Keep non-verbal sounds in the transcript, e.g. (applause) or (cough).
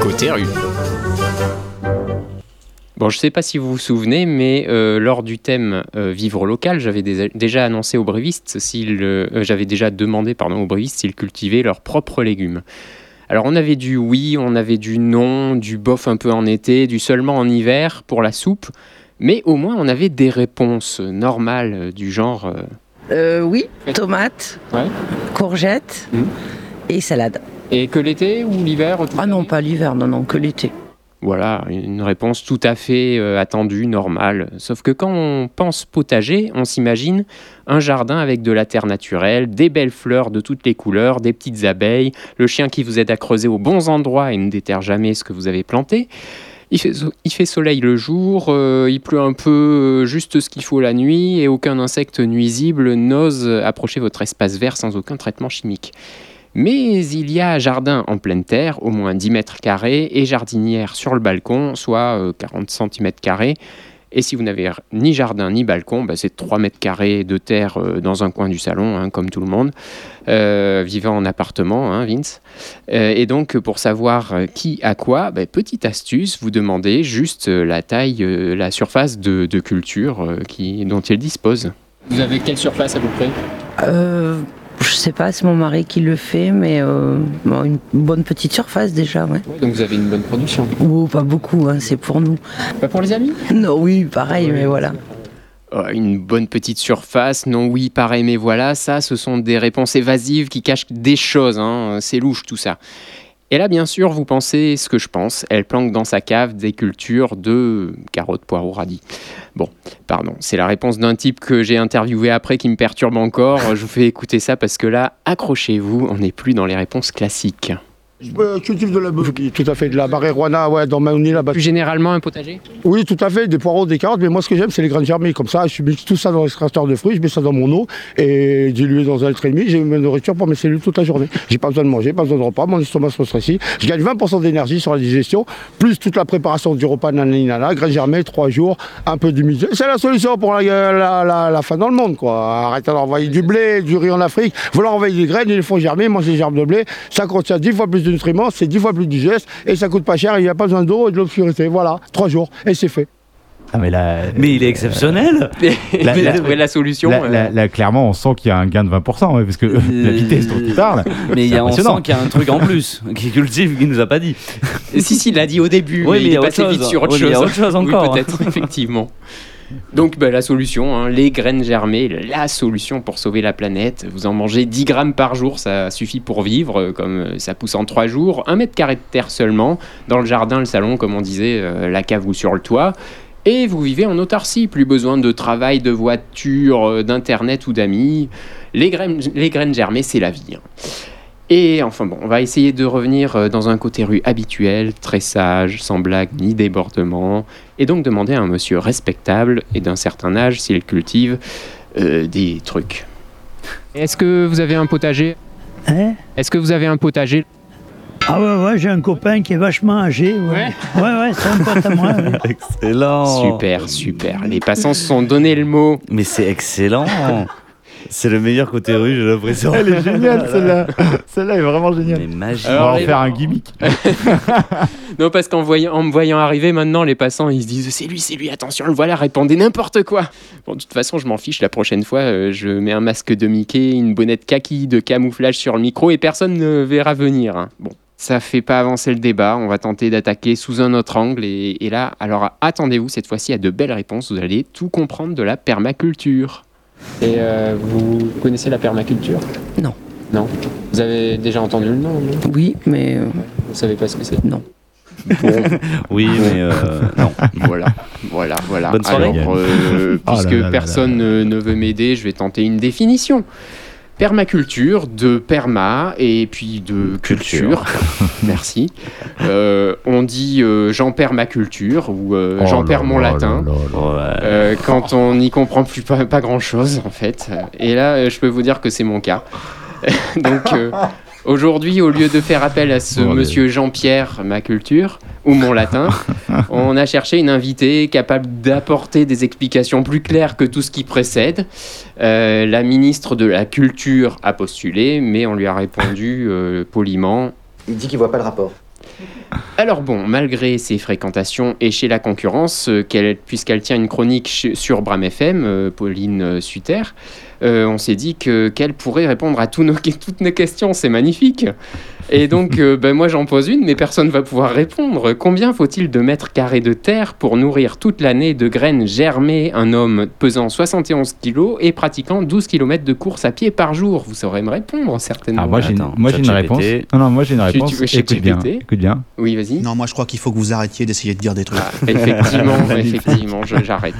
Côté rue. Bon, je ne sais pas si vous vous souvenez, mais euh, lors du thème euh, vivre local, j'avais déjà annoncé aux brévistes s'ils, euh, j'avais déjà demandé pardon aux brévistes s'ils cultivaient leurs propres légumes. Alors on avait du oui, on avait du non, du bof un peu en été, du seulement en hiver pour la soupe, mais au moins on avait des réponses normales du genre. oui, tomates, courgettes mmh. et salade. Et que l'été ou l'hiver Ah non, pas l'hiver, non, non, que l'été. Voilà, une réponse tout à fait euh, attendue, normale. Sauf que quand on pense potager, on s'imagine un jardin avec de la terre naturelle, des belles fleurs de toutes les couleurs, des petites abeilles, le chien qui vous aide à creuser aux bons endroits et ne déterre jamais ce que vous avez planté. Il fait, soleil le jour, euh, il pleut un peu euh, juste ce qu'il faut la nuit et aucun insecte nuisible n'ose approcher votre espace vert sans aucun traitement chimique. Mais il y a jardin en pleine terre, au moins 10 mètres carrés, et jardinière sur le balcon, soit 40 cm carrés. Et si vous n'avez ni jardin ni balcon, bah, c'est 3 mètres carrés de terre euh, dans un coin du salon, hein, comme tout le monde, euh, vivant en appartement, hein, Vince. Euh, et donc, pour savoir qui a quoi, bah, petite astuce, vous demandez juste la taille, la surface de, culture qui, dont il dispose. Vous avez quelle surface à peu près? Je sais pas, c'est mon mari qui le fait, mais euh, une bonne petite surface déjà. Ouais. donc vous avez une bonne production Oh, pas beaucoup, hein, c'est pour nous. Pas pour les amis? Non, oui, pareil, mais voilà. Une bonne petite surface, non, oui, pareil, mais voilà, ça, ce sont des réponses évasives qui cachent des choses, hein. c'est louche tout ça. Et là, bien sûr, vous pensez ce que je pense. Elle planque dans sa cave des cultures de carottes, poireaux, radis. Bon, pardon, c'est la réponse d'un type que j'ai interviewé après qui me perturbe encore. Je vous fais écouter ça parce que là, accrochez-vous, on n'est plus dans les réponses classiques. Je cultive de la tout à fait, de la baréroana, ouais, dans ma là-bas. Plus généralement un potager Oui, tout à fait, des poireaux, des carottes, mais moi ce que j'aime c'est les graines germées, comme ça, je mixe tout ça dans l'extracteur de fruits, je mets ça dans mon eau et dilué dans un litre et demi, j'ai ma nourriture pour mes cellules toute la journée. J'ai pas besoin de manger, pas besoin de repas, mon estomac se stressé. Je gagne 20% d'énergie sur la digestion, plus toute la préparation du repas, nanana, graines germées, 3 jours, un peu d'humidité. C'est la solution pour la, la, la, fin dans le monde, quoi. Arrêtez d'envoyer du blé, du riz en Afrique, vous leur envoyez des graines, ils les font germer, mangez des germes de blé, ça contient 10 fois plus de nutriments, c'est 10 fois plus digeste et ça coûte pas cher, il n'y a pas besoin d'eau et de l'obscurité. Voilà, trois jours et c'est fait. Ah mais, mais il est exceptionnel la, la, la solution euh. Clairement, on sent qu'il y a un gain de 20%, parce que (laughs) la vitesse dont tu parles. Mais y a, on sent qu'il y a un truc en plus (laughs) qui cultive qu'il nous a pas dit. si, si, il l'a dit au début, oui, mais, il est passé vite sur autre chose. Il y a autre chose encore. peut-être, (laughs) effectivement. Donc bah, la solution, hein, les graines germées, la solution pour sauver la planète. Vous en mangez 10 grammes par jour, ça suffit pour vivre, euh, comme euh, ça pousse en 3 jours. Un mètre carré de terre seulement, dans le jardin, le salon, comme on disait, euh, la cave ou sur le toit. Et vous vivez en autarcie, plus besoin de travail, de voiture, d'internet ou d'amis. Les graines, les graines germées, c'est la vie. Hein. Et enfin bon, on va essayer de revenir euh, dans un côté rue habituel, très sage, sans blague ni débordement, et donc demander à un monsieur respectable et d'un certain âge s'il cultive euh, des trucs. Est-ce que vous avez un potager? Hein? Est-ce que vous avez un potager? Ah ouais, ouais, j'ai un copain qui est vachement âgé. Ouais, ouais, ouais, c'est un pote à moi. (laughs) Excellent. Super, super. Les passants se sont donné le mot. Mais c'est excellent. C'est le meilleur côté rue, j'ai l'impression. Elle est géniale, (laughs) celle-là. Celle-là est vraiment géniale. Mais magique. On va en faire un gimmick. (laughs) non, parce qu'en me voyant arriver maintenant, les passants, ils se disent c'est lui, c'est lui, attention, le voilà, répondez n'importe quoi. Bon, de toute façon, je m'en fiche. La prochaine fois, euh, je mets un masque de Mickey, une bonnette kaki de camouflage sur le micro et personne ne verra venir. Hein. Bon, ça fait pas avancer le débat. On va tenter d'attaquer sous un autre angle. Et, et là, alors attendez-vous cette fois-ci à de belles réponses. Vous allez tout comprendre de la permaculture. Et euh, vous connaissez la permaculture? Non. Non? Vous avez déjà entendu le nom Oui, mais. Euh, vous savez pas ce que c'est? Non. oui, mais euh, non. Voilà, voilà, voilà. Bonne soirée. Alors, oh puisque personne ne veut m'aider, je vais tenter une définition permaculture, de perma et puis de culture. (laughs) Merci. Euh, on dit euh, j'en perds ma culture ou euh, oh j'en perds mon latin quand on n'y comprend plus pas, pas, grand chose en fait. Et là, je peux vous dire que c'est mon cas. (laughs) Donc Aujourd'hui, au lieu de faire appel à ce monsieur Jean-Pierre, ma culture, ou mon latin, (laughs) on a cherché une invitée capable d'apporter des explications plus claires que tout ce qui précède. Euh, la ministre de la Culture a postulé, mais on lui a répondu euh, poliment Il dit qu'il voit pas le rapport. Alors bon, malgré ses fréquentations et chez la concurrence, euh, qu'elle- puisqu'elle tient une chronique ch- sur Bram FM, euh, Pauline euh, Suter, euh, on s'est dit que qu'elle pourrait répondre à nos, toutes nos questions, c'est magnifique. Et donc, (laughs) euh, ben moi j'en pose une, mais personne va pouvoir répondre. Combien faut-il de mètres carrés de terre pour nourrir toute l'année de graines germées? Un homme pesant 71 kilos et pratiquant 12 km de course à pied par jour Vous saurez me répondre certainement. Ah, moi, j'ai une, Attends, moi, j'ai une ChatGPT. réponse. Non, non, moi, j'ai une réponse. tu veux écoute bien. ChatGPT? Écoute bien. Oui, vas-y. Non, moi je crois qu'il faut que vous arrêtiez d'essayer de dire des trucs. Ah, effectivement, (laughs) effectivement, j'arrête.